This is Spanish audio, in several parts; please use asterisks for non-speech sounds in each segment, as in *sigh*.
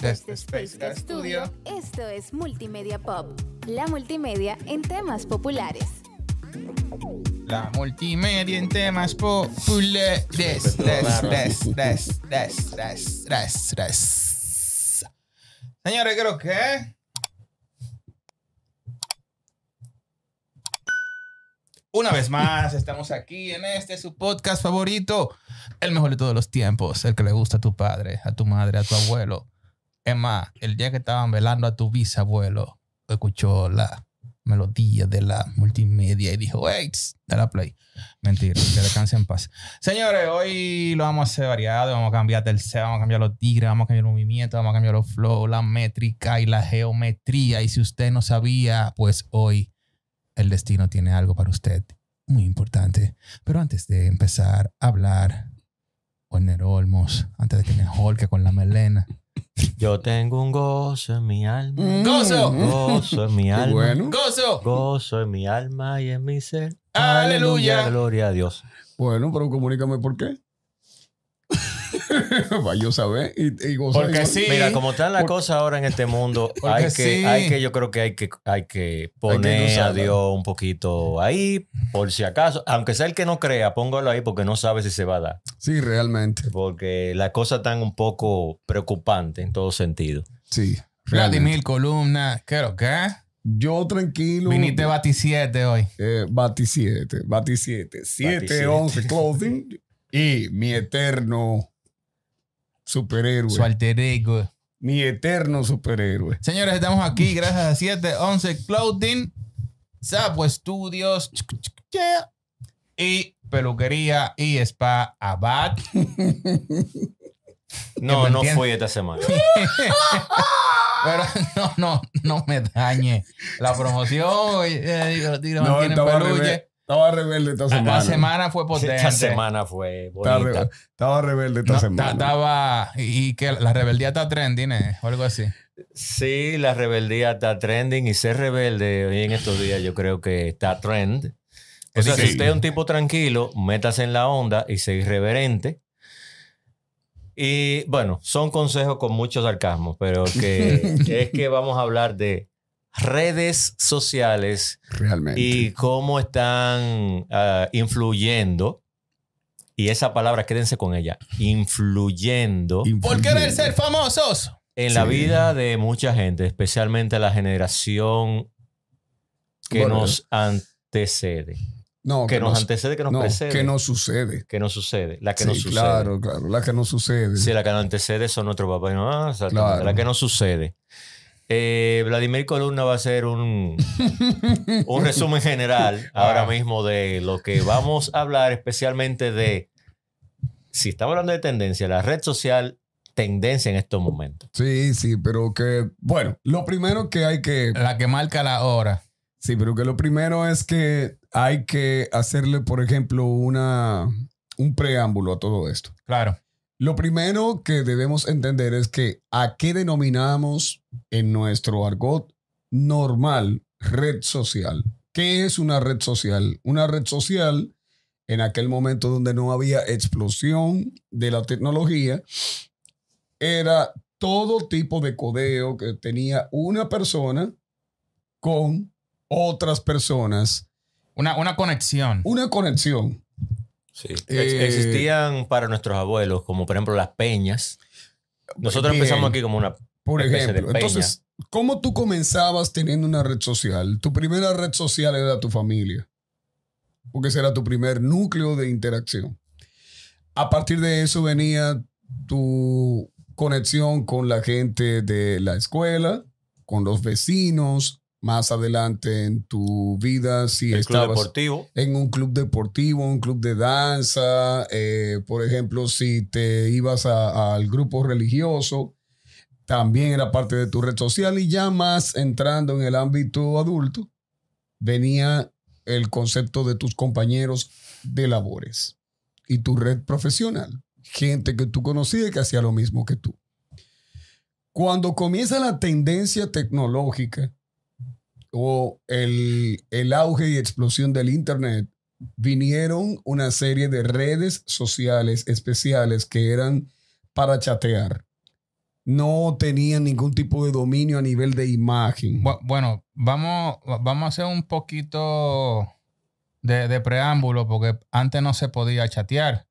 Desde Space Cat Studio, esto es Multimedia Pop, la multimedia en temas populares. La multimedia en temas populares. Des, des, des, des, des, des, des, des. Señores, creo que. Una vez más, estamos aquí en este su podcast favorito, el mejor de todos los tiempos, el que le gusta a tu padre, a tu madre, a tu abuelo. Es más, el día que estaban velando a tu bisabuelo, escuchó la melodía de la multimedia y dijo, wait, la play. Mentira, que descanse en paz. Señores, hoy lo vamos a hacer variado, vamos a cambiar tercera, vamos a cambiar los tigres, vamos a cambiar el movimiento, vamos a cambiar los flow, la métrica y la geometría. Y si usted no sabía, pues hoy el destino tiene algo para usted muy importante. Pero antes de empezar a hablar, Warner Olmos, antes de que me holque con la melena. Yo tengo un gozo en mi alma. ¡Gozo! Gozo en mi *laughs* alma. bueno. ¡Gozo! Gozo en mi alma y en mi ser. ¡Aleluya! Gloria a Dios. Bueno, pero comunícame por qué. *laughs* Va yo a saber y, y gozar Porque sí. Mira, como están las Por- cosas ahora en este mundo, *laughs* Porque hay que, sí. hay que, yo creo que hay que, hay que poner a. Dios un poquito ahí, por si acaso. Aunque sea el que no crea, póngalo ahí porque no sabe si se va a dar. Sí, realmente. Porque las cosas están un poco preocupantes en todo sentido. Sí. realmente. Vladimir Columna, ¿qué lo que? Yo tranquilo. Viniste Bati 7 hoy. Eh, Bati 7. Bati 7. 7, siete. 11 clothing. *laughs* Y mi eterno superhéroe. Su alter ego. Mi eterno superhéroe. Señores, estamos aquí gracias a 711 Clothing, Sapo Studios y peluquería y spa Abad. *laughs* No, no fui esta semana. *laughs* Pero no, no, no me dañe la promoción. eh, digo, No, estaba, peluche. rebelde, estaba rebelde esta semana. La semana fue potente. Esta semana fue Estaba, bonita. estaba rebelde esta No, semana. ta- Estaba. Y y que la rebeldía está trending, ¿eh? O algo así. Sí, la rebeldía está trending y ser rebelde hoy en estos días yo creo que está trend. O sea, Sí. si usted es un tipo tranquilo, métase en la onda y sea irreverente. Y bueno, son consejos con mucho sarcasmo, pero que *laughs* es que vamos a hablar de redes sociales Realmente. y cómo están ah, influyendo. Y esa palabra, quédense con ella, influyendo Por querer ser famosos. en la Sí. vida de mucha gente, especialmente la generación que Bueno. nos antecede. No, Que nos no- antecede, que nos no, precede. que no sucede. Que no sucede. La que sí, no sucede. claro, claro. La que no sucede. Sí, la que nos antecede son nuestros papás. y No, Ah, exactamente, Claro. La que no sucede. Eh, Vladimir Columna va a hacer un, *laughs* un resumen general ahora Ah. mismo de lo que vamos a hablar, especialmente de, si estamos hablando de tendencia, la red social, tendencia en estos momentos. Sí, sí, pero que, bueno, lo primero que hay que, La que marca la hora. sí, pero que lo primero es que hay que hacerle, por ejemplo, una, un preámbulo a todo esto. Claro. Lo primero que debemos entender es que a qué denominamos en nuestro argot normal red social. ¿Qué es una red social? Una red social en aquel momento donde no había explosión de la tecnología era todo tipo de codeo que tenía una persona con otras personas, Una, una conexión. una conexión. Sí. Eh, Existían para nuestros abuelos, como por ejemplo las peñas. Nosotros Bien. empezamos aquí como una Por de ejemplo, peña. entonces, ¿cómo tú comenzabas teniendo una red social? Tu primera red social era tu familia, porque ese era tu primer núcleo de interacción. A partir de eso venía tu conexión con la gente de la escuela, con los vecinos, más adelante en tu vida, si el club estabas deportivo. en un club deportivo, un club de danza, eh, por ejemplo, si te ibas al grupo religioso, también era parte de tu red social y ya más entrando en el ámbito adulto, venía el concepto de tus compañeros de labores y tu red profesional, gente que tú conocías que hacía lo mismo que tú. Cuando comienza la tendencia tecnológica o el, el auge y explosión del Internet, vinieron una serie de redes sociales especiales que eran para chatear. no tenían ningún tipo de dominio a nivel de imagen. Bu- Bueno, vamos, vamos a hacer un poquito de, de preámbulo porque antes no se podía chatear.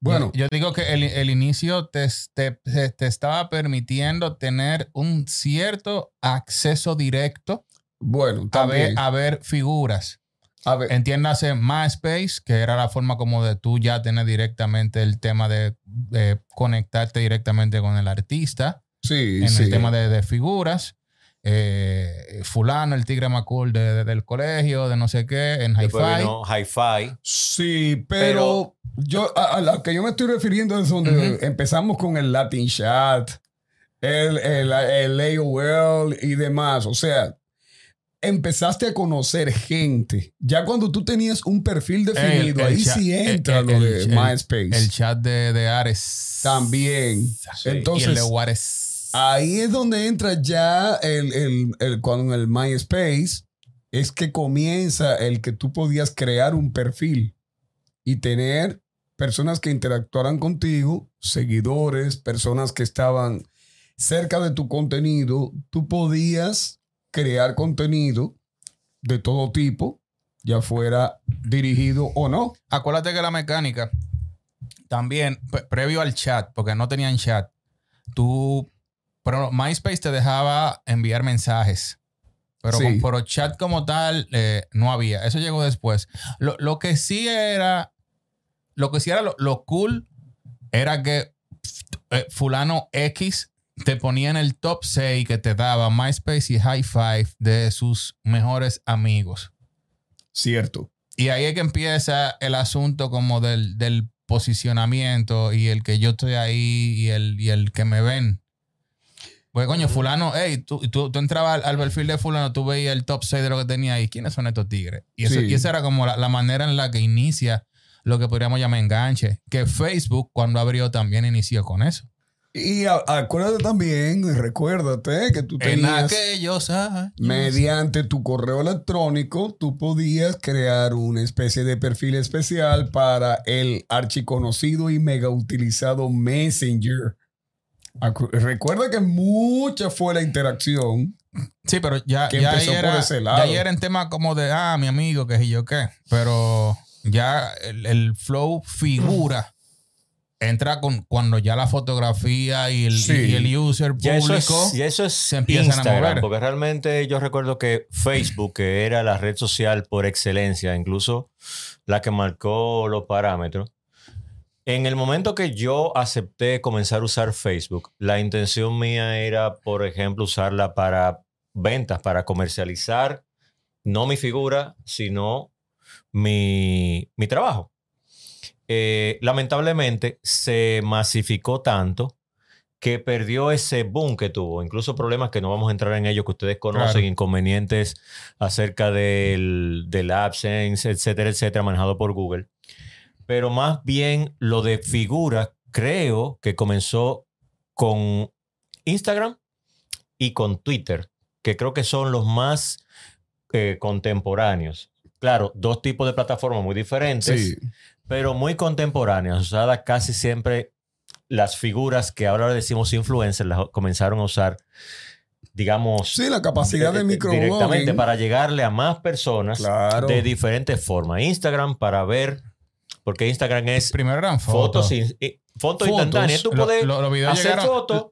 Bueno, yo, yo digo que el, el inicio te, te- te estaba permitiendo tener un cierto acceso directo bueno, a ver, también. a ver figuras. A ver, Entiéndase MySpace, que era la forma como de tú ya tener directamente el tema de, de conectarte directamente con el artista sí, en sí. el tema de, de figuras. Eh, fulano, el tigre cool de- de- del colegio, de no sé qué, en hi-fi. vino Hi-Fi. Sí, pero, yo a, a la que yo me estoy refiriendo es donde empezamos con el Latin Chat, el, el, el AOL y demás. O sea, empezaste a conocer gente. Ya cuando tú tenías un perfil definido, el ahí chat- sí entra el- lo el- de el- MySpace. El chat de, de Ares. También. y el de Entonces, Juárez. Ahí es donde entra ya el, el, el- cuando en el MySpace es que comienza el que tú podías crear un perfil y tener personas que interactuaran contigo, seguidores, personas que estaban cerca de tu contenido. Tú podías crear contenido de todo tipo, ya fuera dirigido o no. Acuérdate que la mecánica también, pre- previo al chat, porque no tenían chat, tú, pero MySpace te dejaba enviar mensajes. Pero, Sí. con, pero chat como tal eh, no había. Eso llegó después. Lo, lo que sí era, lo que sí era lo, lo cool era que eh, fulano X te ponía en el top 6 que te daba MySpace y High Five de sus mejores amigos. Cierto. Y ahí es que empieza el asunto como del, del posicionamiento y el que yo estoy ahí y el, y el que me ven. Pues coño, fulano, hey, tú, tú, tú entrabas al, al perfil de fulano, tú veías el top 6 de lo que tenía ahí. ¿Quiénes son estos tigres? Y, eso- Sí. y esa era como la, la manera en la que inicia lo que podríamos llamar enganche. Que Facebook, cuando abrió, también inició con eso. Y a- acuérdate también, recuérdate que tú En tenías... aquellos años. Mediante tu correo electrónico, tú podías crear una especie de perfil especial para el archiconocido y mega utilizado Messenger. Acu- Recuerda que mucha fue la interacción. Sí, pero ya, Que ya, ahí empezó por ese ya lado. ahí era en tema como de, ah, mi amigo, que yo qué. Pero ya el, el flow figura entra con cuando ya la fotografía y el, Sí. y el user Ya eso público. es, ya eso es se empiezan a Instagram, mover. porque realmente yo recuerdo que Facebook, que era la red social por excelencia, incluso la que marcó los parámetros, en el momento que yo acepté comenzar a usar Facebook, la intención mía era, por ejemplo, usarla para ventas, para comercializar, no mi figura, sino mi, mi trabajo. Eh, lamentablemente se masificó tanto que perdió ese boom que tuvo, incluso problemas que no vamos a entrar en ellos, que ustedes conocen, Claro. inconvenientes acerca del, del AdSense, etcétera, etcétera, manejado por Google. Pero más bien lo de figuras, creo que comenzó con Instagram y con Twitter, que creo que son los más eh, contemporáneos. Claro, dos tipos de plataformas muy diferentes Sí. Pero muy contemporáneas, usadas casi siempre las figuras que ahora le decimos influencers, las comenzaron a usar, digamos, Sí, la capacidad de eh, microblogging. directamente para llegarle a más personas Claro. de diferentes formas. Instagram para ver, porque Instagram es Primero eran fotos, fotos. y- fotos Fotos. instantáneas. Tú Lo- puedes lo- los videos hacer llegaron- fotos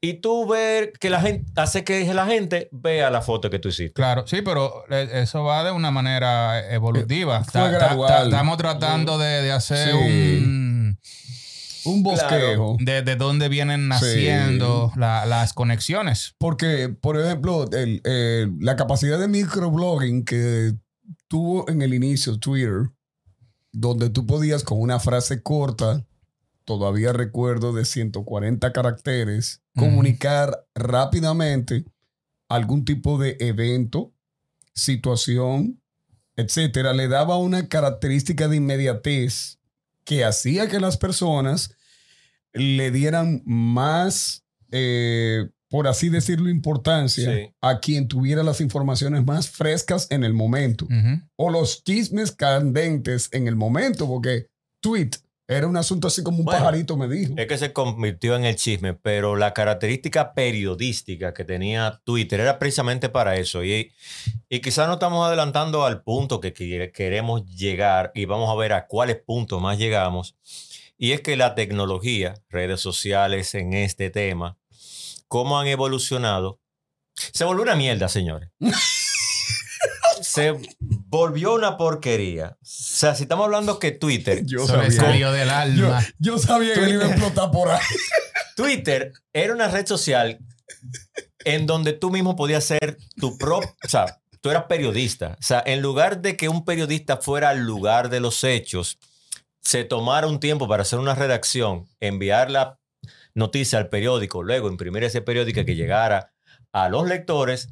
y tú ver que la gente, hace que la gente vea la foto que tú hiciste. Claro, sí, pero eh, eso va de una manera evolutiva. Ta- gradual. ta- Estamos tratando de, de hacer Sí. un... Un bosquejo. De, de dónde vienen naciendo la- las conexiones. Porque, por ejemplo, el- eh, la capacidad de microblogging que tuvo en el inicio Twitter, donde tú podías con una frase corta, todavía recuerdo de 140 caracteres, comunicar rápidamente algún tipo de evento, situación, etcétera, le daba una característica de inmediatez que hacía que las personas le dieran más, eh, por así decirlo, importancia Sí. a quien tuviera las informaciones más frescas en el momento o los chismes candentes en el momento, porque tweet Era un asunto así como un Bueno, pajarito me dijo. Es que se convirtió en el chisme, pero la característica periodística que tenía Twitter era precisamente para eso. Y, y quizás no estamos adelantando al punto que, que queremos llegar y vamos a ver a cuáles puntos más llegamos. Y es que la tecnología, redes sociales en este tema, cómo han evolucionado, se volvió una mierda, señores. *laughs* se volvió una porquería. O sea, si estamos hablando que Twitter Yo sabía, salió del alma. yo sabía que él iba a explotar por ahí. Twitter era una red social en donde tú mismo podías ser tu propio, o sea, tú eras periodista. O sea, en lugar de que un periodista fuera al lugar de los hechos, se tomara un tiempo para hacer una redacción, enviar la noticia al periódico, luego imprimir ese periódico que llegara a los lectores,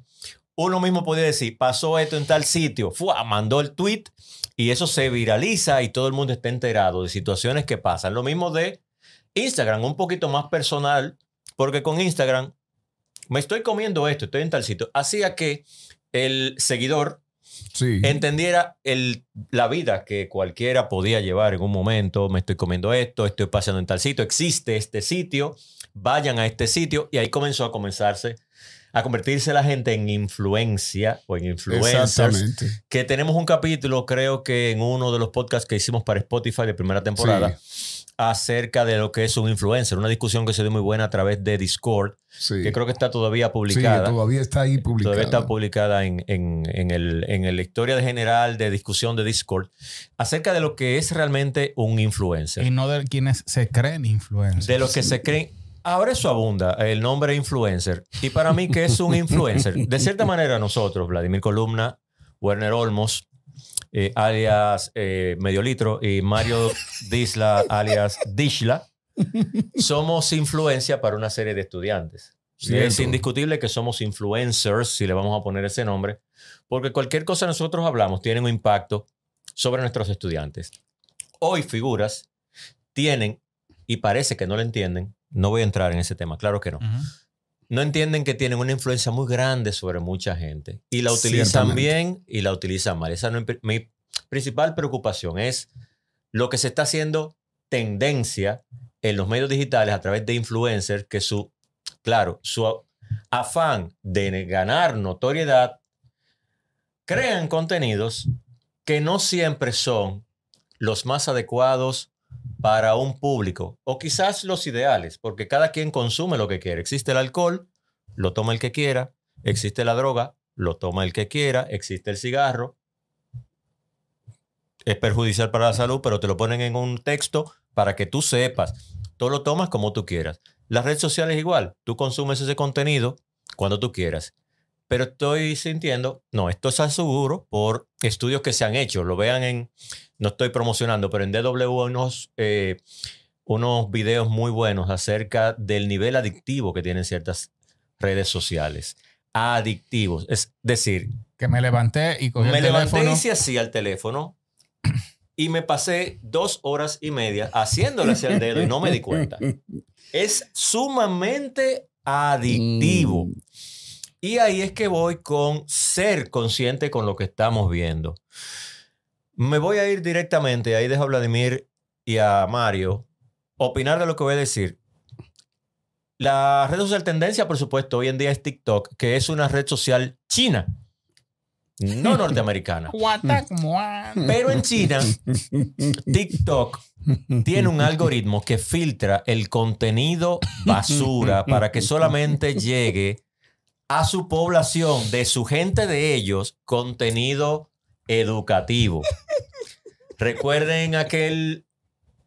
uno mismo podía decir, pasó esto en tal sitio, ¡fua! mandó el tweet y eso se viraliza y todo el mundo está enterado de situaciones que pasan. Lo mismo de Instagram, un poquito más personal, porque con Instagram me estoy comiendo esto, estoy en tal sitio, hacía que el seguidor Sí. entendiera el, la vida que cualquiera podía llevar en un momento. Me estoy comiendo esto, estoy pasando en tal sitio, existe este sitio, vayan a este sitio. Y ahí comenzó a comenzarse, a convertirse la gente en influencia o en influencers. Exactamente. Que tenemos un capítulo, creo que en uno de los podcasts que hicimos para Spotify de primera temporada, acerca de lo que es un influencer. Una discusión que se dio muy buena a través de Discord, Sí. que creo que está todavía Sí, publicada. todavía está ahí publicado. Todavía está publicada en, en, en el, en la historia de general de discusión de Discord acerca de lo que es realmente un influencer. Y no de quienes se creen influencers. De lo que se creen. Ahora eso abunda, el nombre influencer. Y para mí, ¿qué es un *laughs* influencer? De cierta manera, nosotros, Vladimir Columna, Werner Olmos, eh, alias eh, Medio Litro, y Mario Disla, alias Dishla, somos influencia para una serie de estudiantes. Y es indiscutible que somos influencers, si le vamos a poner ese nombre, porque cualquier cosa que nosotros hablamos tiene un impacto sobre nuestros estudiantes. Hoy figuras tienen, y parece que no lo entienden, no voy a entrar en ese tema, claro que no, no entienden que tienen una influencia muy grande sobre mucha gente y la utilizan bien y la utilizan mal. Esa no es mi principal preocupación es lo que se está haciendo tendencia en los medios digitales a través de influencers que su, claro, su afán de ganar notoriedad crean contenidos que no siempre son los más adecuados para un público o quizás los ideales, porque cada quien consume lo que quiere. Existe el alcohol, lo toma el que quiera, existe la droga, lo toma el que quiera, existe el cigarro. Es perjudicial para la salud, pero te lo ponen en un texto para que tú sepas. Tú lo tomas como tú quieras. Las redes sociales igual, tú consumes ese contenido cuando tú quieras. Pero estoy sintiendo, no, esto es seguro por estudios que se han hecho. Lo vean en, no estoy promocionando, pero en DW unos, eh, unos videos muy buenos acerca del nivel adictivo que tienen ciertas redes sociales. Adictivos. Es decir, Que me levanté y cogí me el levanté teléfono. y hice así al teléfono *clears throat* y me pasé dos horas y media haciéndole hacia el dedo y no me di cuenta. *laughs* Es sumamente adictivo. Mm. Y ahí es que voy con ser consciente con lo que estamos viendo. Me voy a ir directamente, ahí dejo a Vladimir y a Mario opinar de lo que voy a decir. La red social tendencia, por supuesto, hoy en día es TikTok, que es una red social china, no *laughs* norteamericana. Pero en China, TikTok tiene un algoritmo que filtra el contenido basura para que solamente llegue a su población, de su gente de ellos, contenido educativo. Recuerden aquel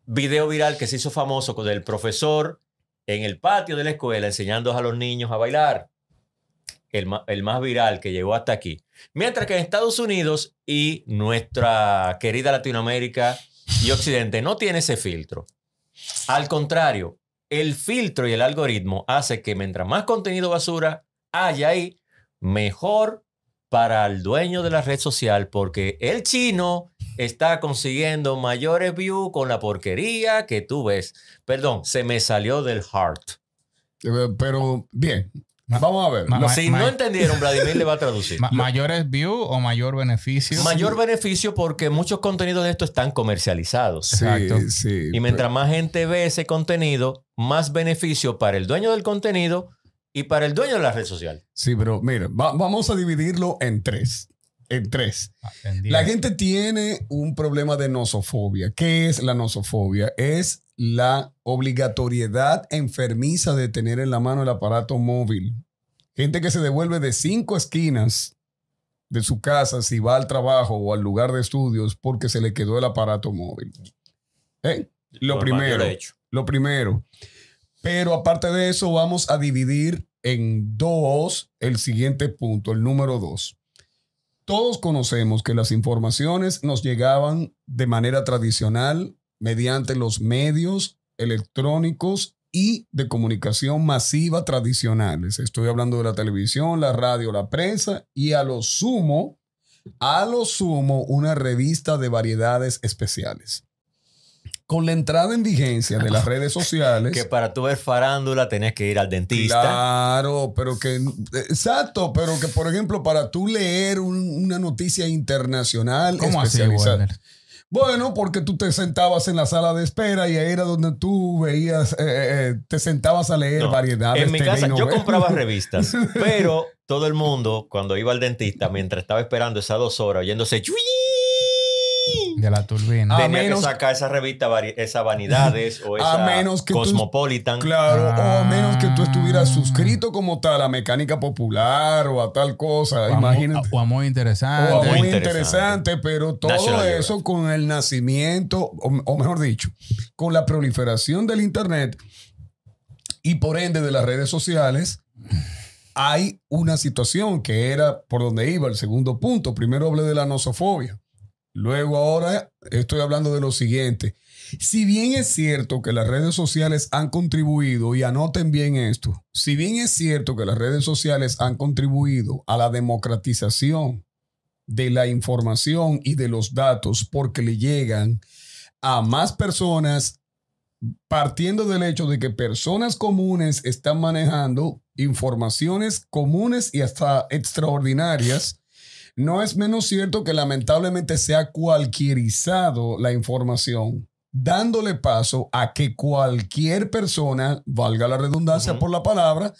video viral que se hizo famoso con el profesor en el patio de la escuela enseñando a los niños a bailar. El, más viral que llegó hasta aquí. Mientras que en Estados Unidos y nuestra querida Latinoamérica y Occidente no tiene ese filtro. Al contrario, el filtro y el algoritmo hace que mientras más contenido basura haya ahí, mejor para el dueño de la red social porque el chino está consiguiendo mayores views con la porquería que tú ves. Perdón, se me salió del heart. Eh, Pero bien, Ma- Vamos a ver. ma- Lo- ma- Si ma- no entendieron, Vladimir le va a traducir. ma- ¿Mayores view o mayor beneficio? Mayor beneficio porque muchos contenidos de esto están comercializados. sí, Exacto. sí. Y mientras más gente ve ese contenido, más beneficio para el dueño del contenido y para el dueño de la red social. Sí, pero mira, va- vamos a dividirlo en tres. En tres. Ah. La gente tiene un problema de nosofobia. ¿Qué es la nosofobia? Es la obligatoriedad enfermiza de tener en la mano el aparato móvil. Gente que se devuelve de cinco esquinas de su casa si va al trabajo o al lugar de estudios porque se le quedó el aparato móvil. ¿Eh? Lo primero. Lo primero. Pero aparte de eso, vamos a dividir en dos el siguiente punto, el número dos. Todos conocemos que las informaciones nos llegaban de manera tradicional mediante los medios electrónicos y de comunicación masiva tradicionales. Estoy hablando de la televisión, la radio, la prensa y a lo sumo, a lo sumo, una revista de variedades especiales. Con la entrada en vigencia de las *laughs* redes sociales. Que para tú ver farándula tenés que ir al dentista. Claro, pero que. Exacto, pero que, por ejemplo, para tú leer un- una noticia internacional ¿Cómo así, especializada. Werner? Bueno, porque tú te sentabas en la sala de espera y ahí era donde tú veías, eh, eh, te sentabas a leer No, variedades. En mi casa yo compraba revistas, *laughs* pero todo el mundo cuando iba al dentista, mientras estaba esperando esas dos horas oyéndose "Chui", De la turbina. A tenía menos- que sacar esa revista, esa Vanidades o A esa menos que tú- Cosmopolitan. Claro, o a menos que tú estuvieras Ah. suscrito como tal a Mecánica Popular o a tal cosa. o, a muy, Imagínate. o a muy interesante. O muy muy interesante. interesante, pero todo National eso con el nacimiento, o, o mejor dicho, con la proliferación del Internet y por ende de las redes sociales, hay una situación que era por donde iba el segundo punto. Primero hablé de la nosofobia. Luego ahora estoy hablando de lo siguiente. Si bien es cierto que las redes sociales han contribuido, y anoten bien esto, si bien es cierto que las redes sociales han contribuido a la democratización de la información y de los datos porque le llegan a más personas partiendo del hecho de que personas comunes están manejando informaciones comunes y hasta extraordinarias, no es menos cierto que lamentablemente se ha cualquierizado la información, dándole paso a que cualquier persona, valga la redundancia por la palabra,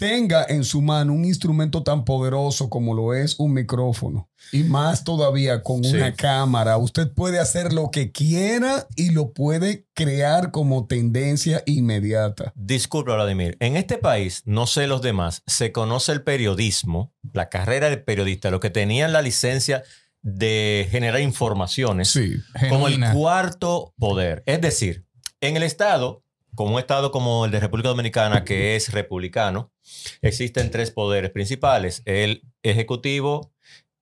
tenga en su mano un instrumento tan poderoso como lo es un micrófono y más todavía con Sí. una cámara, usted puede hacer lo que quiera y lo puede crear como tendencia inmediata. Disculpa, Vladimir. En este país, no sé los demás, se conoce el periodismo, la carrera de periodista, los que tenían la licencia de generar informaciones, Sí. como el cuarto poder. Es decir, en el Estado, como un Estado como el de República Dominicana, que es republicano, existen tres poderes principales: el ejecutivo,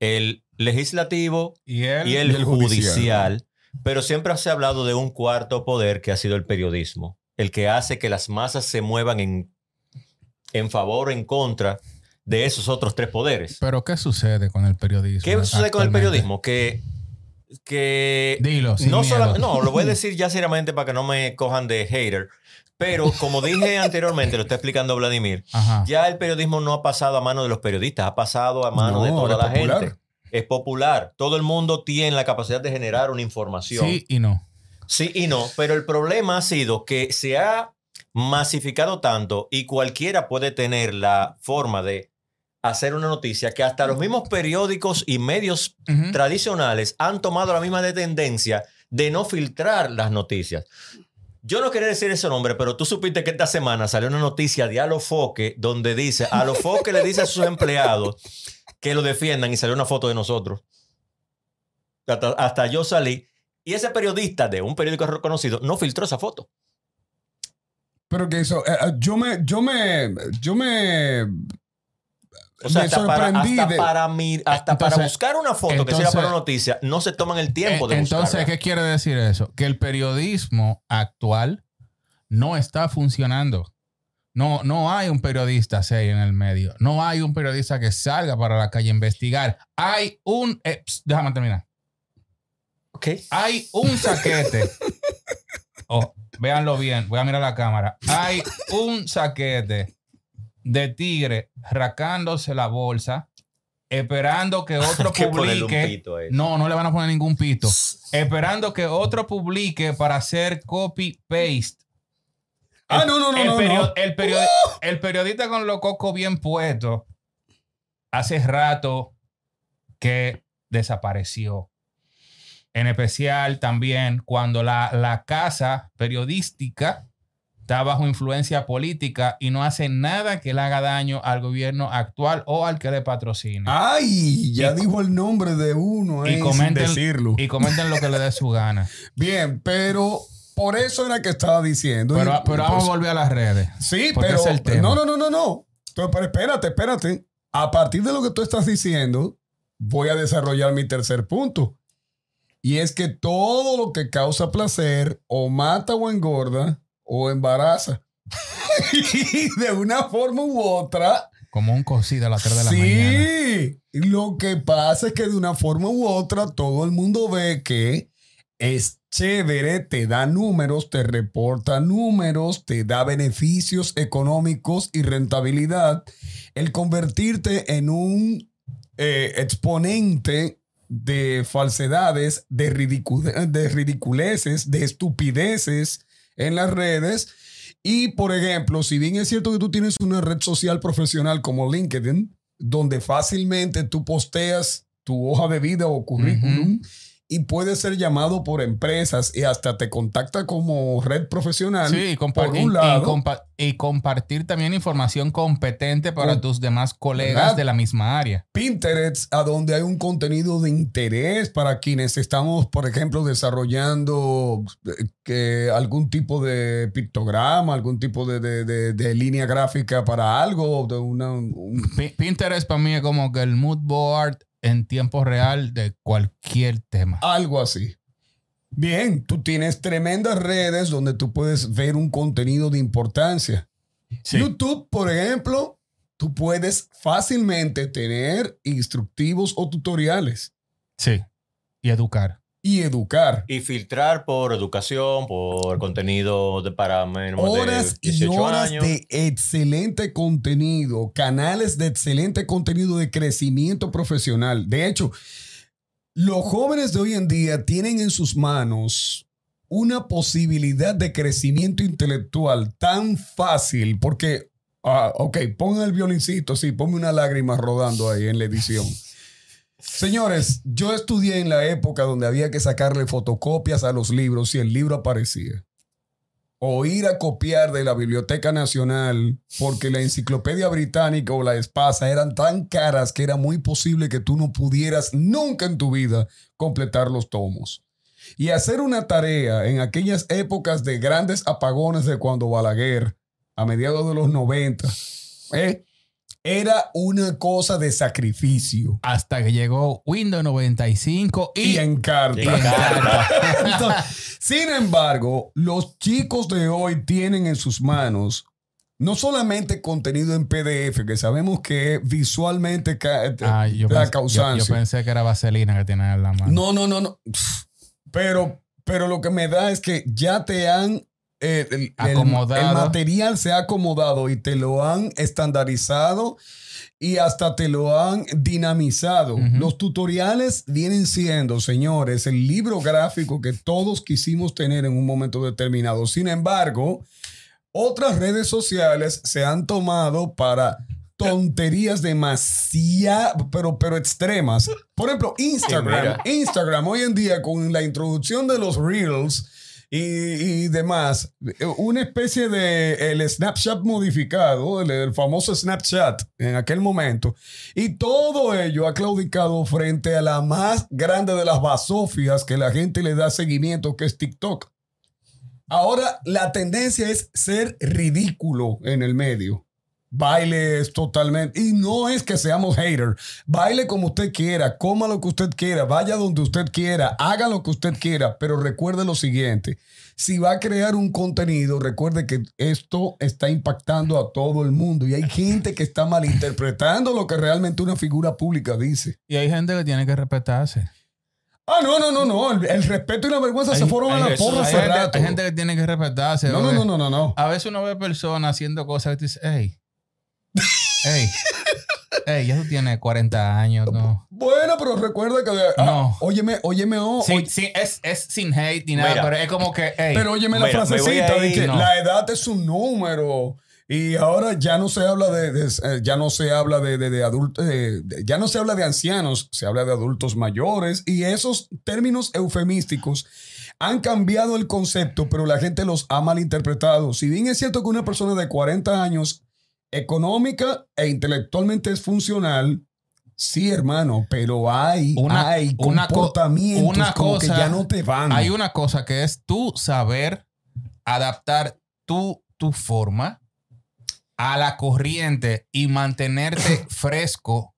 el legislativo Y el, y el judicial. judicial. Pero siempre se ha hablado de un cuarto poder que ha sido el periodismo, el que hace que las masas se muevan en, en favor o en contra de esos otros tres poderes. Pero ¿qué sucede con el periodismo? ¿Qué sucede con el periodismo? Que, que Dilo, sin no, miedo. no, lo voy a *laughs* decir ya seriamente para que no me cojan de hater. Pero como dije anteriormente, lo está explicando Vladimir, Ajá. ya el periodismo no ha pasado a mano de los periodistas, ha pasado a mano No, de toda la popular. gente. Es popular. Todo el mundo tiene la capacidad de generar una información. Sí y no. Sí y no, pero el problema ha sido que se ha masificado tanto y cualquiera puede tener la forma de hacer una noticia que hasta los mismos periódicos y medios tradicionales han tomado la misma de tendencia de no filtrar las noticias. Yo no quería decir ese nombre, pero tú supiste que esta semana salió una noticia de Alofoque donde dice, Alofoque le dice a sus empleados que lo defiendan y salió una foto de nosotros. Hasta, hasta yo salí. Y ese periodista de un periódico reconocido no filtró esa foto. Pero que eso, eh, eh, yo me, yo me, yo me, O sea, me hasta, para, sorprendí hasta, de- para, mir- hasta para Entonces- buscar una foto que sea entonces- para una noticia, no se toman el tiempo de Eh, Entonces, buscarla. ¿qué quiere decir eso? Que el periodismo actual no está funcionando. No, no hay un periodista serio en el medio. No hay un periodista que salga para la calle a investigar. Hay un... eh, déjame terminar. Ok. Hay un saquete. *laughs* Oh, véanlo bien. Voy a mirar la cámara. Hay un saquete de tigre racándose la bolsa, esperando que *laughs* otro que publique. No, no le van a poner ningún pito. *laughs* Esperando que otro publique para hacer copy-paste. Ah, no, no, no, el, no, perio- no. el perio- el periodista con los cocos bien puestos hace rato que desapareció. En especial también cuando la, la casa periodística está bajo influencia política y no hace nada que le haga daño al gobierno actual o al que le patrocine. Ay, ya Y- dijo el nombre de uno, y eh, sin comenten- decirlo. Y comenten lo que le dé su *laughs* gana. Bien, pero por eso era que estaba diciendo. Pero, Y- pero vamos a volver a las redes. Sí, pero es el tema. no, no, no, no, no. Pero espérate, espérate. A partir de lo que tú estás diciendo, voy a desarrollar mi tercer punto. Y es que todo lo que causa placer o mata o engorda o embaraza. *laughs* y de una forma u otra, Como un cocido a las 3 de la mañana. sí. Lo que pasa es que de una forma u otra todo el mundo ve que es chévere, te da números, te reporta números, te da beneficios económicos y rentabilidad. El convertirte en un eh, exponente de falsedades, de, ridicu- de ridiculeces, de estupideces en las redes. Y, por ejemplo, si bien es cierto que tú tienes una red social profesional como LinkedIn, donde fácilmente tú posteas tu hoja de vida o currículum y puedes ser llamado por empresas y hasta te contacta como red profesional. Sí, por un y lado. compa- y compartir también información competente para Con- tus demás colegas ¿Verdad? de la misma área. Pinterest, a donde hay un contenido de interés para quienes estamos, por ejemplo, desarrollando eh, que algún tipo de pictograma, algún tipo de, de- de- de línea gráfica para algo, de una, un- Pi- Pinterest para mí es como que el mood board en tiempo real de cualquier tema. algo así. Bien, tú tienes tremendas redes donde tú puedes ver un contenido de importancia. Sí. YouTube, por ejemplo, tú puedes fácilmente tener instructivos o tutoriales Sí. Y educar. Y educar. Y filtrar por educación, por contenido de para menores horas de y 18 horas años. de excelente contenido, canales de excelente contenido de crecimiento profesional. De hecho, los jóvenes de hoy en día tienen en sus manos una posibilidad de crecimiento intelectual tan fácil porque, ah, ok, pongan el violincito, sí, ponme una lágrima rodando ahí en la edición. Señores, yo estudié en la época donde había que sacarle fotocopias a los libros si el libro aparecía. O ir a copiar de la Biblioteca Nacional porque la enciclopedia británica o la espasa eran tan caras que era muy posible que tú no pudieras nunca en tu vida completar los tomos. Y hacer una tarea en aquellas épocas de grandes apagones de cuando Balaguer, a mediados de los 90, ¿eh? Era una cosa de sacrificio. Hasta que llegó Windows 95 y, Y en carta. Y en carta. *laughs* Entonces, Sin embargo, los chicos de hoy tienen en sus manos no solamente contenido en PDF, que sabemos que visualmente ca- Ay, yo, da pensé, yo- causancia. yo pensé que era vaselina que tenía en la mano. No, no, no, no. Pero, pero lo que me da es que ya te han. Eh, el, el- Acomodado. el material se ha acomodado y te lo han estandarizado y hasta te lo han dinamizado. Los tutoriales vienen siendo, señores, el libro gráfico que todos quisimos tener en un momento determinado. Sin embargo, otras redes sociales se han tomado para tonterías demasiado, pero, pero extremas. Por ejemplo, Instagram. Instagram hoy en día con la introducción de los Reels y, demás, una especie de el Snapchat modificado, el, el famoso Snapchat en aquel momento. Y todo ello ha claudicado frente a la más grande de las basofias que la gente le da seguimiento, que es TikTok. Ahora la tendencia es ser ridículo en el medio. Baile es totalmente. Y no es que seamos haters. Baile como usted quiera, coma lo que usted quiera, vaya donde usted quiera, haga lo que usted quiera. Pero recuerde lo siguiente: si va a crear un contenido, recuerde que esto está impactando a todo el mundo. Y hay gente que está malinterpretando lo que realmente una figura pública dice. Y hay gente que tiene que respetarse. Ah, no, no, no, no. El, el respeto y la vergüenza Hay- se fueron a la eso, porra Hay hace gente, rato. hay gente que tiene que respetarse. No, no, no, no, no, no. A veces uno ve personas haciendo cosas que tú dices, hey, Ey, ey, ya tú tienes 40 años, ¿no? Bueno, pero recuerda que. ah, No. Óyeme, óyeme, oh, Sí, oye- sí, es, es sin hate ni nada, Mira. pero es como que, ey, pero óyeme la Mira, me voy frasecita de que no. la edad es un número. Y ahora ya no se habla de, de- eh, ya no se habla de, de, de adultos, eh, ya no se habla de ancianos, se habla de adultos mayores y esos términos eufemísticos han cambiado el concepto, pero la gente los ha malinterpretado. Si bien es cierto que una persona de 40 años económica e intelectualmente es funcional, sí, hermano, pero hay, Una- hay una comportamientos una como que cosa- ya no te van. hay una cosa que es tú saber adaptar tu, tu forma a la corriente y mantenerte *laughs* fresco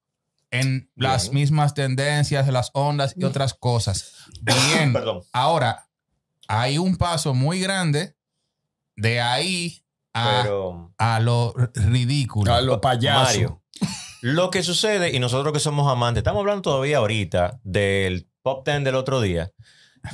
en las Bien. mismas tendencias, las ondas y otras cosas. *coughs* Bien. Perdón. Ahora, hay un paso muy grande de ahí a, Pero, a lo ridículo. A lo payaso. Mario, lo que sucede, y nosotros que somos amantes, estamos hablando todavía ahorita del Pop Ten del otro día,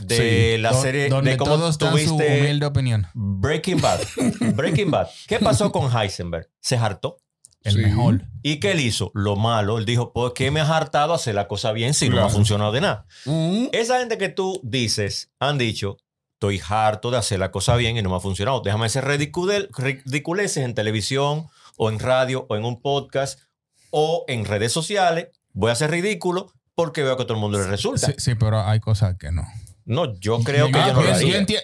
de Sí, la Don- serie, donde de cómo todos dan su tuviste humilde opinión. Breaking Bad. *laughs* Breaking Bad. ¿Qué pasó con Heisenberg? Se hartó. El Sí. mejor. ¿Y qué él hizo? Lo malo. Él dijo, ¿por qué me has hartado a hacer la cosa bien si no ha funcionado de nada? Mm. Esa gente que tú dices, han dicho, estoy harto de hacer la cosa bien y no me ha funcionado. Déjame hacer ridicule- ridiculeces en televisión o en radio o en un podcast o en redes sociales. Voy a hacer ridículo porque veo que a todo el mundo le resulta. Sí, sí, pero hay cosas que no. No, yo creo que Ah, yo no lo yo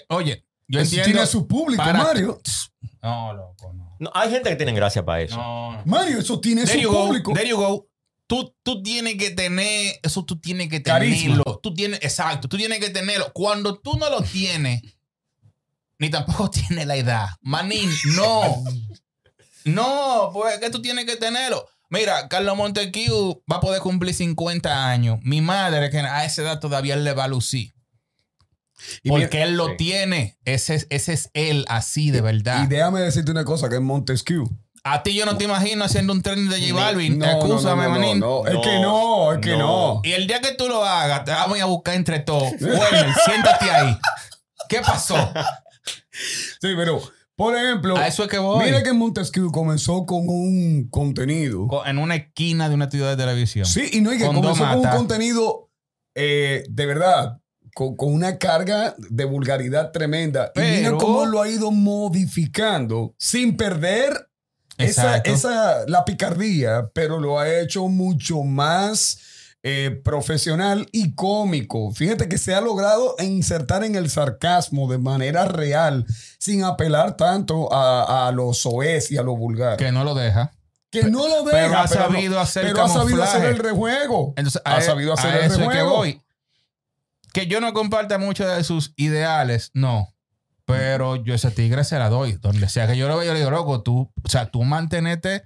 Oye, yo entiendo. tiene su público, para- Mario. No, loco, no. No, hay gente que tiene gracia para eso. No. Mario, eso tiene There su you go. público. There you go. Tú, tú tienes que tener, eso tú tienes que Carisma. tenerlo. Tú tienes, exacto, tú tienes que tenerlo. Cuando tú no lo tienes, ni tampoco *laughs* tienes la edad. Manín, no. *laughs* No, pues que tú tienes que tenerlo. Mira, Carlos Montesquieu va a poder cumplir 50 años. Mi madre, que a esa edad todavía él le va a lucir. Y mira- Porque él lo Sí. tiene. Ese, es- ese es él así de verdad. Y déjame decirte una cosa, que es Montesquieu. A ti yo no te imagino haciendo un tren de J Balvin. No, Excúsame, no, no, manín. no, Es No, que no, es que no. no. Y el día que tú lo hagas, te vamos a buscar entre todos. *laughs* Werner, siéntate ahí. ¿Qué pasó? Sí, pero, por ejemplo, A eso es que voy. mira que Montesquieu comenzó con un contenido. Co- En una esquina de una actividad de televisión. Sí, y no, y que Con comenzó con un contenido eh, de verdad, con, con una carga de vulgaridad tremenda. y mira Pero- cómo lo ha ido modificando sin perder esa, esa, la picardía, pero lo ha hecho mucho más eh, profesional y cómico. Fíjate que se ha logrado insertar en el sarcasmo de manera real, sin apelar tanto a, a lo soez y a lo vulgar. Que, Que no lo deja. no lo deja, Pero ha sabido hacer pero ha sabido hacer el rejuego. Entonces, ha a, sabido hacer a el eso es que rejuego. voy. Que yo no comparta mucho de sus ideales, no. Pero yo ese tigre se la doy. Donde sea que yo lo vea, yo le digo, loco, tú, o sea, tú mantenete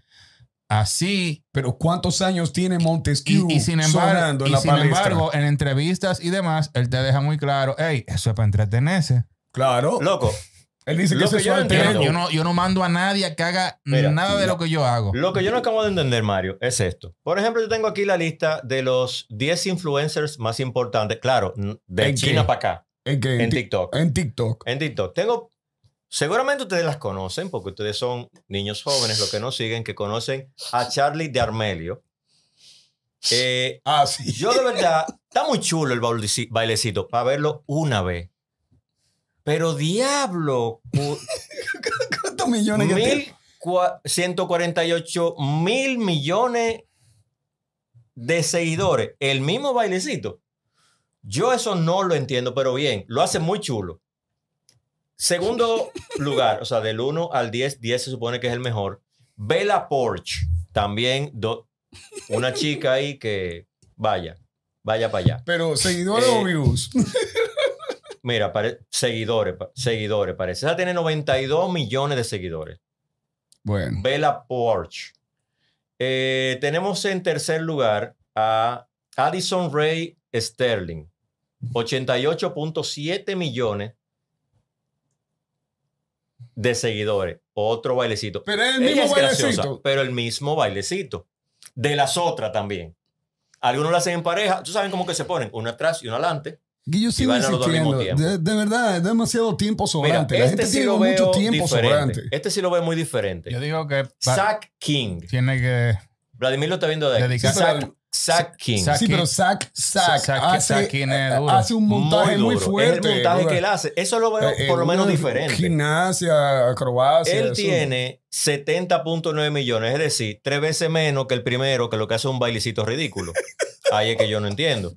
así. Pero ¿cuántos años tiene Montesquieu Y, y sin embargo, sonando en y la sin embargo, en entrevistas y demás, él te deja muy claro, hey, eso es para entretenerse. claro. Loco, Él dice que Lo eso que es yo no Yo, entiendo. ego. yo no, yo no mando a nadie a que haga Mira, nada de lo que yo hago. Lo que yo no acabo de entender, Mario, es esto. Por ejemplo, yo tengo aquí la lista de los 10 influencers más importantes, claro, de ¿En China qué? para acá, ¿En, TikTok. En TikTok. En TikTok. Tengo, seguramente ustedes las conocen, porque ustedes son niños jóvenes, los que nos siguen, que conocen a Charlie de Armelio. Eh, *laughs* Ah, sí. yo de verdad, está muy chulo el baileci- bailecito para verlo una vez. Pero diablo, cu- *laughs* ¿Cuántos millones mil tiene? cua- 148 mil millones de seguidores. El mismo bailecito. Yo eso no lo entiendo, pero bien, lo hace muy chulo. Segundo *laughs* lugar, o sea, del 1 al 10, 10 se supone que es el mejor. Bella Porch, también do- una chica ahí que vaya, vaya para allá. Pero seguidores Eh, o views. *laughs* Mira, pare- seguidores, seguidores, parece. Esa tiene 92 millones de seguidores. Bueno. Bella Porch. Eh, tenemos en tercer lugar a Addison Ray Sterling. 88.7 millones de seguidores. Otro bailecito. Pero es el mismo es graciosa, bailecito. pero el mismo bailecito. De las otras también. Algunos lo hacen en pareja. Tú saben cómo que se ponen, una atrás y una adelante. Al mismo insistiendo. De, de verdad, es demasiado tiempo Mira, sobrante. La este gente sí tiene lo mucho veo tiempo diferente. sobrante. Este sí lo veo muy diferente. Yo digo que Zack King. tiene que. Vladimir lo está viendo de aquí. Dedicar- Zack, Zack King. Zack- Sí, King- pero Zack, Zack, Zack- hace, Zack King es eh, duro. hace un montaje muy, fuerte. Es el montaje que él hace. Eso lo veo Eh, por lo menos diferente. Gimnasia, acrobacia. Él eso. tiene 70.9 millones, es decir, tres veces menos que el primero, que lo que hace un bailecito ridículo. Ahí es que yo no entiendo.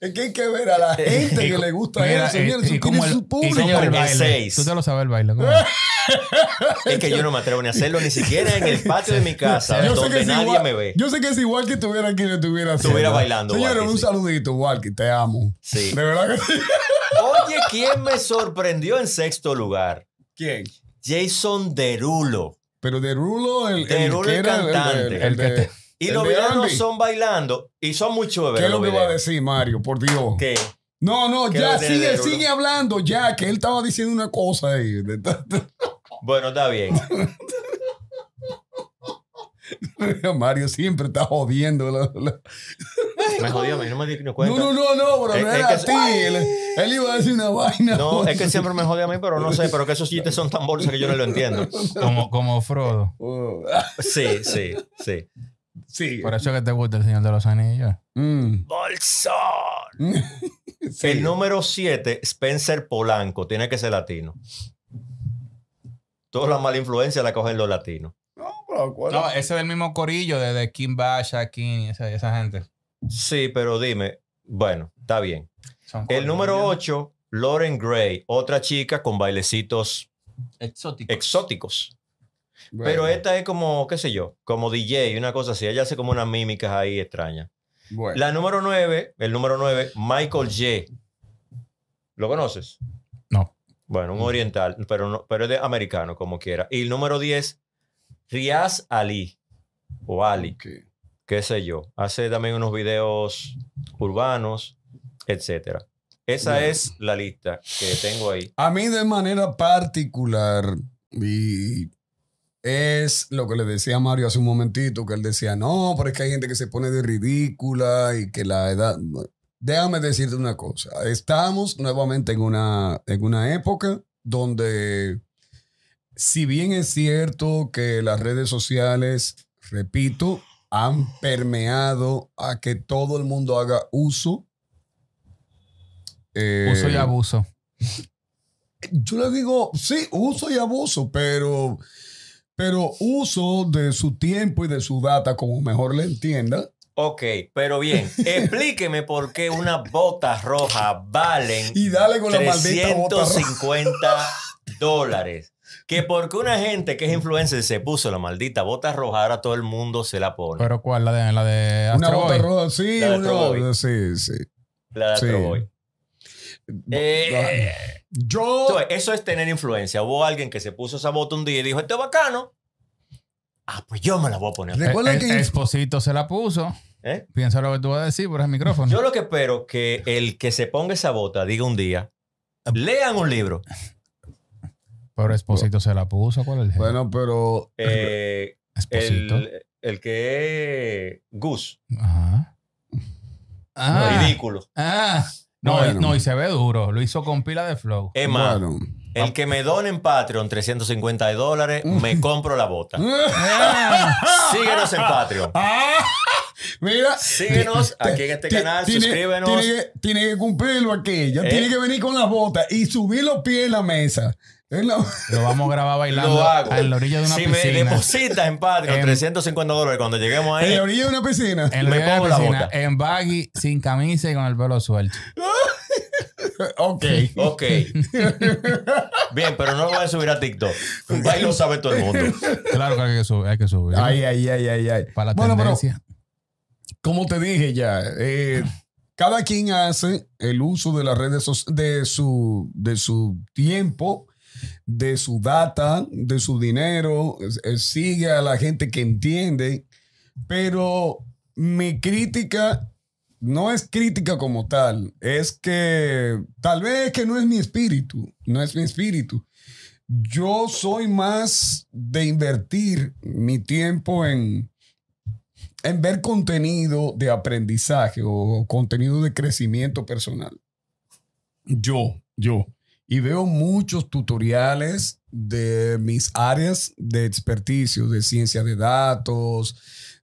Es que hay que ver a la *laughs* gente Y que le gusta mira, eso. y- Señores, y como tiene el- su y público. como el baile. seis. Tú te lo sabes el baile. ¿cómo? *laughs* *laughs* Es que yo no me atrevo ni a hacerlo ni siquiera en el patio de mi casa, Yo donde nadie igual, me ve. yo sé que es igual que estuviera aquí y lo estuviera haciendo. Estuviera bailando, Señores, Walkie, un sí. saludito, Walkie, te amo. Sí. De verdad que sí. *laughs* Oye, ¿quién me sorprendió en sexto lugar? ¿Quién? Jason Derulo. Pero de Rulo, el, Derulo, el era cantante. el El de- Y El los de videos son bailando y son muy chéveres. ¿Qué es lo que va a decir Mario? Por Dios. ¿Qué? No, no, ¿Qué ya sigue, Derulo? sigue hablando, ya, que él estaba diciendo una cosa ahí. *laughs* Bueno, está bien. *laughs* Mario siempre está jodiendo. la- la- Me jodió, me- no me di No, cuenta. no, no, no, pero Es- no es era a ti. Él, él iba a decir una vaina. No, es que siempre me jode a mí, pero no sé, pero que esos chistes son tan bolsas que yo no lo entiendo. Como, como Frodo. Oh, Sí, sí, sí. sí. Por eso que te gusta el Señor de los Anillos. Mm. ¡Bolsón! *laughs* Sí. El número 7, Spencer Polanco, tiene que ser latino. Toda la mala influencia la cogen los latinos. No, pero ¿cuál? No, ese es del mismo corillo de, de Kim Basha, Kim, esa, esa gente. Sí, pero dime, bueno, está bien. El número 8, Lauren Gray, otra chica con bailecitos Exótico. exóticos. Bueno, Pero esta es como, qué sé yo, como DJ, una cosa así. Ella hace como unas mímicas ahí extrañas. bueno. La número 9, el número 9, Michael J. ¿Lo conoces? No. Bueno, un oriental, pero, no, pero es de americano, como quiera. Y el número 10, Riaz Ali. O Ali, Ok. qué sé yo. Hace también unos videos urbanos, etcétera. Esa es la lista que tengo ahí. A mí de manera particular, y es lo que le decía Mario hace un momentito, que él decía, no, pero es que hay gente que se pone de ridícula y que la edad... Déjame decirte una cosa, estamos nuevamente en una, en una época donde, si bien es cierto que las redes sociales, repito, han permeado a que todo el mundo haga uso. eh, Uso y abuso. yo le digo, sí, uso y abuso, pero, pero uso de su tiempo y de su data como mejor le entienda. Ok, pero bien, *laughs* explíqueme por qué unas botas rojas valen Y dale con la maldita bota roja. 350 dólares. Que porque una gente que es influencer se puso la maldita bota roja, ahora todo el mundo se la pone. Pero ¿cuál? La de, la de Una Astro bota Boy? roja, sí, La de una- Boy. sí, sí. la de sí. Astro Boy. Eh, Yo, entonces, eso es tener influencia. Hubo alguien que se puso esa bota un día y dijo, esto es bacano. Ah, pues yo me la voy a poner. Recuerda El- que- el Esposito se la puso. ¿Eh? Piensa lo que tú vas a decir por el micrófono. Yo lo que espero que el que se ponga esa bota diga un día, lean un libro. Pero Esposito se la puso. ¿Cuál es el bueno, pero Eh, Esposito. el, el que es Gus. Ajá. Ah, Ridículo. ah. No, Bueno. y, no, y se ve duro. Lo hizo con pila de flow. Es más, bueno. El que me done en Patreon 350 dólares, me compro la bota. *laughs* Ah, Síguenos en Patreon. Ah, mira. Síguenos aquí en este canal, tiene- suscríbenos. Tiene que, tiene que cumplirlo aquí. Ya Eh. tiene que venir con las botas y subir los pies en la mesa. Es la- Lo vamos a grabar bailando Lo hago. en la orilla de una si me piscina. depositas en Patreon En- 350 dólares cuando lleguemos En ahí, la orilla de una piscina. En la Me pongo la la piscina, bota. en baggy, sin camisa y con el pelo suelto. *laughs* Ok. ok. Bien, pero no lo voy a subir a TikTok. Ahí lo sabe todo el mundo. Claro que hay que subir. Hay que subir. Ay, ay, ay, ay, ay. Para la Bueno, pero tendencia. como te dije ya, eh, cada quien hace el uso de las redes de su, de su tiempo, de su data, de su dinero, eh, sigue a la gente que entiende, pero mi crítica no es crítica como tal, es que tal vez que no es mi espíritu, no es mi espíritu. Yo soy más de invertir mi tiempo en, en ver contenido de aprendizaje o contenido de crecimiento personal. Yo, yo. Y veo muchos tutoriales de mis áreas de experticio, de ciencia de datos,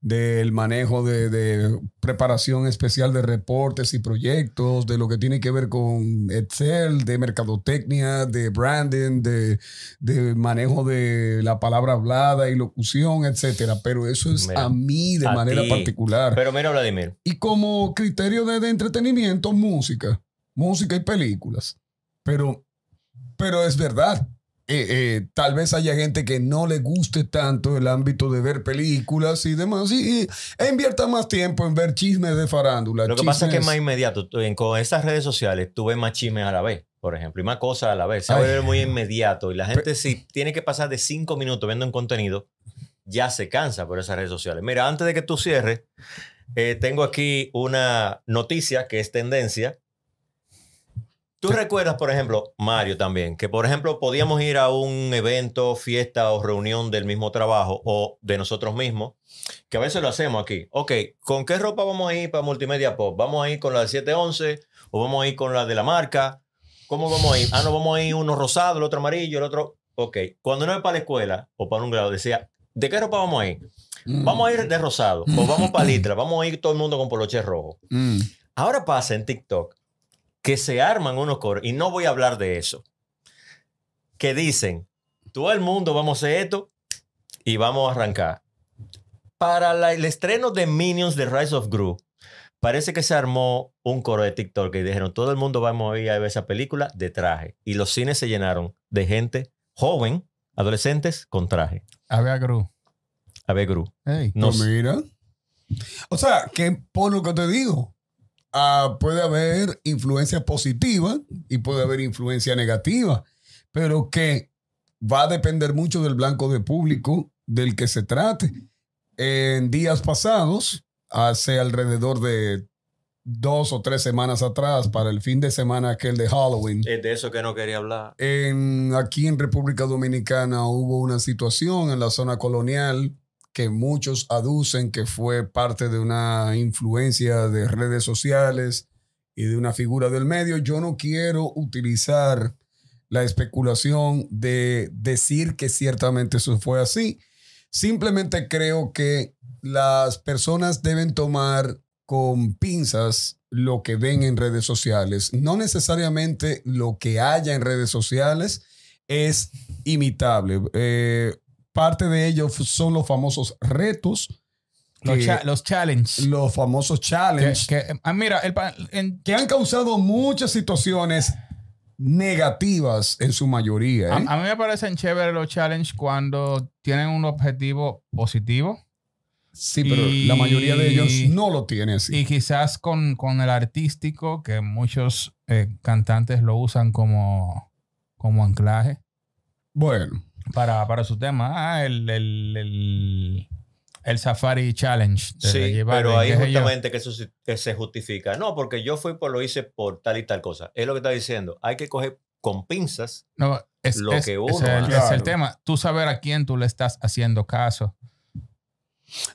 del manejo de, de preparación especial de reportes y proyectos, de lo que tiene que ver con Excel, de mercadotecnia, de branding, de, de manejo de la palabra hablada y locución, etcétera. Pero eso es Mira, a mí de a manera ti. particular. Pero mira, Vladimir, Y como criterio de, de entretenimiento, música. Música y películas. Pero, pero es verdad. Eh, eh, tal vez haya gente que no le guste tanto el ámbito de ver películas y demás. Y, y- e invierta más tiempo en ver chismes de farándula. lo que pasa es que es más inmediato. Con esas redes sociales, tú ves más chismes a la vez, por ejemplo, y más cosas a la vez. Se vuelve muy inmediato. Y la gente, si tiene que pasar de cinco minutos viendo un contenido, ya se cansa por esas redes sociales. Mira, antes de que tú cierres, eh, tengo aquí una noticia que es tendencia. Tú recuerdas, por ejemplo, Mario también, que por ejemplo podíamos ir a un evento, fiesta o reunión del mismo trabajo o de nosotros mismos, que a veces lo hacemos aquí. Ok, ¿con qué ropa vamos a ir para Multimedia Pop? ¿Vamos a ir con la de 711 o vamos a ir con la de la marca? ¿Cómo vamos a ir? Ah, no, vamos a ir uno rosado, el otro amarillo, el otro... Ok, cuando no es para la escuela o para un grado, decía, ¿de qué ropa vamos a ir? Mm, Vamos a ir de rosado o vamos para *laughs* Litra, vamos a ir todo el mundo con poloche rojo. mm. Ahora pasa en TikTok que se arman unos coros, y no voy a hablar de eso, que dicen, todo el mundo vamos a hacer esto y vamos a arrancar. Para la- el estreno de Minions de Rise of Gru, parece que se armó un coro de TikTok que dijeron, todo el mundo vamos a ir a ver esa película de traje. Y los cines se llenaron de gente joven, adolescentes, con traje. Había Gru. A ver Gru. No Pues mira. O sea, que por lo que te digo, ah, puede haber influencia positiva y puede haber influencia negativa, pero que va a depender mucho del blanco de público del que se trate. En días pasados, hace alrededor de dos o tres semanas atrás, para el fin de semana aquel de Halloween, Es de eso que no quería hablar. en, aquí en República Dominicana hubo una situación en la zona colonial que muchos aducen que fue parte de una influencia de redes sociales y de una figura del medio. Yo no quiero utilizar la especulación de decir que ciertamente eso fue así. Simplemente creo que las personas deben tomar con pinzas lo que ven en redes sociales. No necesariamente lo que haya en redes sociales es imitable. Eh, parte de ellos son los famosos retos, Los, que- cha- los challenge. los famosos Que- challenges, que, que- ah, mira, el en- han causado muchas situaciones negativas en su mayoría. ¿eh? a, a mí me parecen chéveres los challenge cuando tienen un objetivo positivo sí, pero y- la mayoría de ellos no lo tiene así. y quizás con, con el artístico, que muchos eh, cantantes lo usan como, como anclaje bueno, para, para su tema. Ah, el, el, el, el Safari Challenge. de- Sí, pero ahí yo. justamente que eso se- que se justifica. No, porque yo fui por lo hice por tal y tal cosa. Es lo que está diciendo. Hay que coger con pinzas. No, es, lo es- que es uno el, es el tema. Tú saber a quién tú le estás haciendo caso.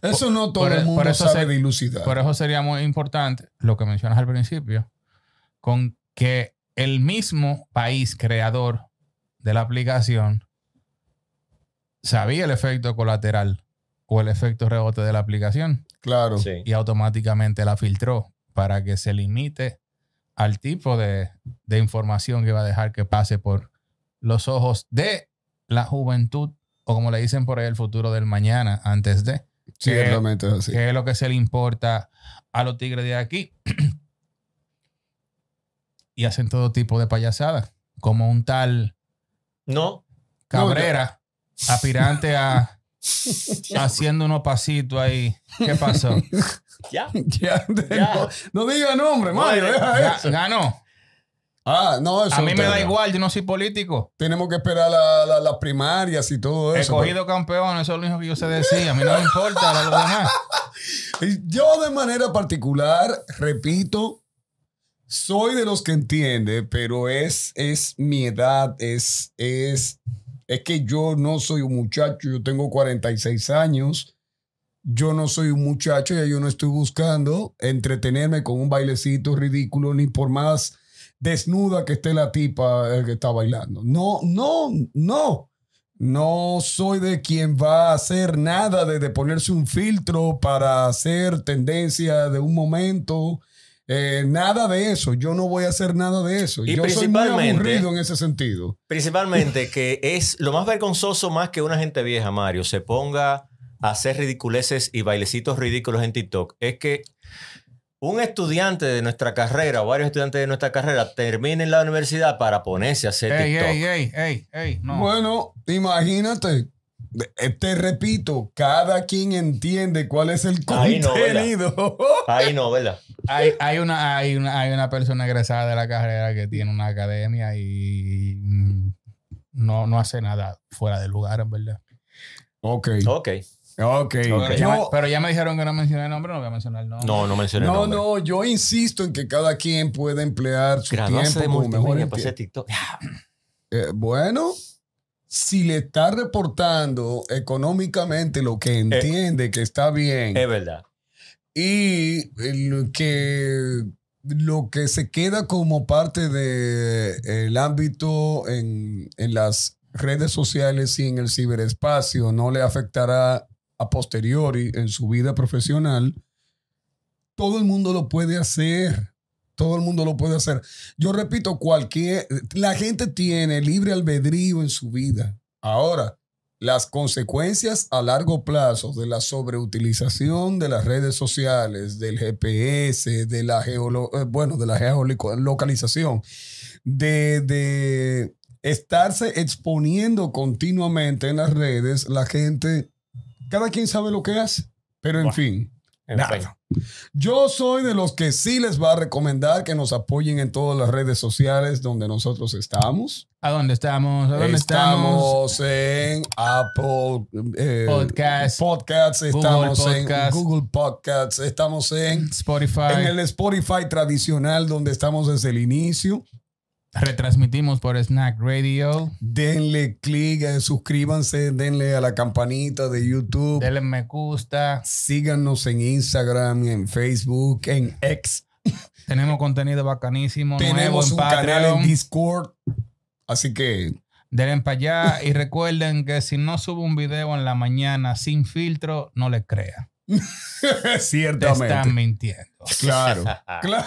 eso no todo por- el por mundo eso sabe se- dilucidar. Por eso sería muy importante lo que mencionas al principio, con que el mismo país creador de la aplicación sabía el efecto colateral o el efecto rebote de la aplicación claro. Sí. y automáticamente la filtró para que se limite al tipo de, de información que va a dejar que pase por los ojos de la juventud o como le dicen por ahí el futuro del mañana antes de Ciertamente es así. que es lo que se le importa a los tigres de aquí. *clears throat* y hacen todo tipo de payasadas, como un tal No, Cabrera, aspirante a *laughs* haciendo unos pasitos ahí. ¿Qué pasó? *laughs* ya. Ya, Ya. No, no diga nombre, Mario. Bueno, deja eso. Ganó. Ah, no, eso A mí me da igual, yo no soy político. Tenemos que esperar la- la- las primarias y todo He eso. cogido campeón, eso es lo único que yo sé decir. A mí no me importa lo demás. *laughs* Yo de manera particular, repito, soy de los que entiende, pero es, es mi edad, es, es, es que yo no soy un muchacho, yo tengo 46 años, yo no soy un muchacho, ya yo no estoy buscando entretenerme con un bailecito ridículo, ni por más desnuda que esté la tipa eh, que está bailando. No, no, no. No soy de quien va a hacer nada de, de ponerse un filtro para hacer tendencia de un momento. Eh, nada de eso. Yo no voy a hacer nada de eso. Y Yo soy muy principalmente- aburrido en ese sentido. Principalmente *laughs* que es lo más vergonzoso más que una gente vieja, Mario, se ponga a hacer ridiculeces y bailecitos ridículos en TikTok. Es que un estudiante de nuestra carrera o varios estudiantes de nuestra carrera terminen la universidad para ponerse a hacer Ey, TikTok. ey, ey, ey, ey, no. Bueno, imagínate. Eh, Te repito, cada quien entiende cuál es el Ahí no, ¿verdad? contenido. *laughs* Ahí no, ¿verdad? Hay, hay, una, hay, una, hay una persona egresada de la carrera que tiene una academia y mm, no, no hace nada fuera de lugar, en verdad. ok, Ok. ok. Pero, ya me, Yo- pero ya me dijeron que no mencioné el nombre, no voy a mencionar el nombre. No, no mencioné el no, nombre. no, yo insisto en que cada quien puede emplear su Graduarse tiempo de como mejor entienda. TikTok. Eh, bueno, si le está reportando económicamente lo que entiende que está bien Es verdad. y que lo que se queda como parte del ámbito en, en las redes sociales y en el ciberespacio no le afectará a posteriori en su vida profesional, todo el mundo lo puede hacer. Todo el mundo lo puede hacer. Yo repito, cualquier, la gente tiene libre albedrío en su vida. Ahora, las consecuencias a largo plazo de la sobreutilización de las redes sociales, del GPS, de la geolo- eh, bueno, de la geolocalización, de, de estarse exponiendo continuamente en las redes, la gente, cada quien sabe lo que hace. Pero en Bueno. fin, En Nada. fin. yo soy de los que sí les va a recomendar que nos apoyen en todas las redes sociales donde nosotros estamos. ¿A dónde estamos? ¿A dónde estamos? Estamos en Apple eh, Podcast. Podcasts, estamos Podcast. en Google Podcasts, estamos en, Spotify. en el Spotify tradicional donde estamos desde el inicio. Retransmitimos por Snack Radio. Denle clic, eh, suscríbanse, denle a la campanita de YouTube. Denle me gusta. Síganos en Instagram, en Facebook, en X. Tenemos contenido bacanísimo. nuevo Tenemos en un canal en Discord. Así que Denle para allá y recuerden que si no subo un video en la mañana sin filtro, no le crea. Te *laughs* ciertamente. están mintiendo. Claro, *laughs* claro.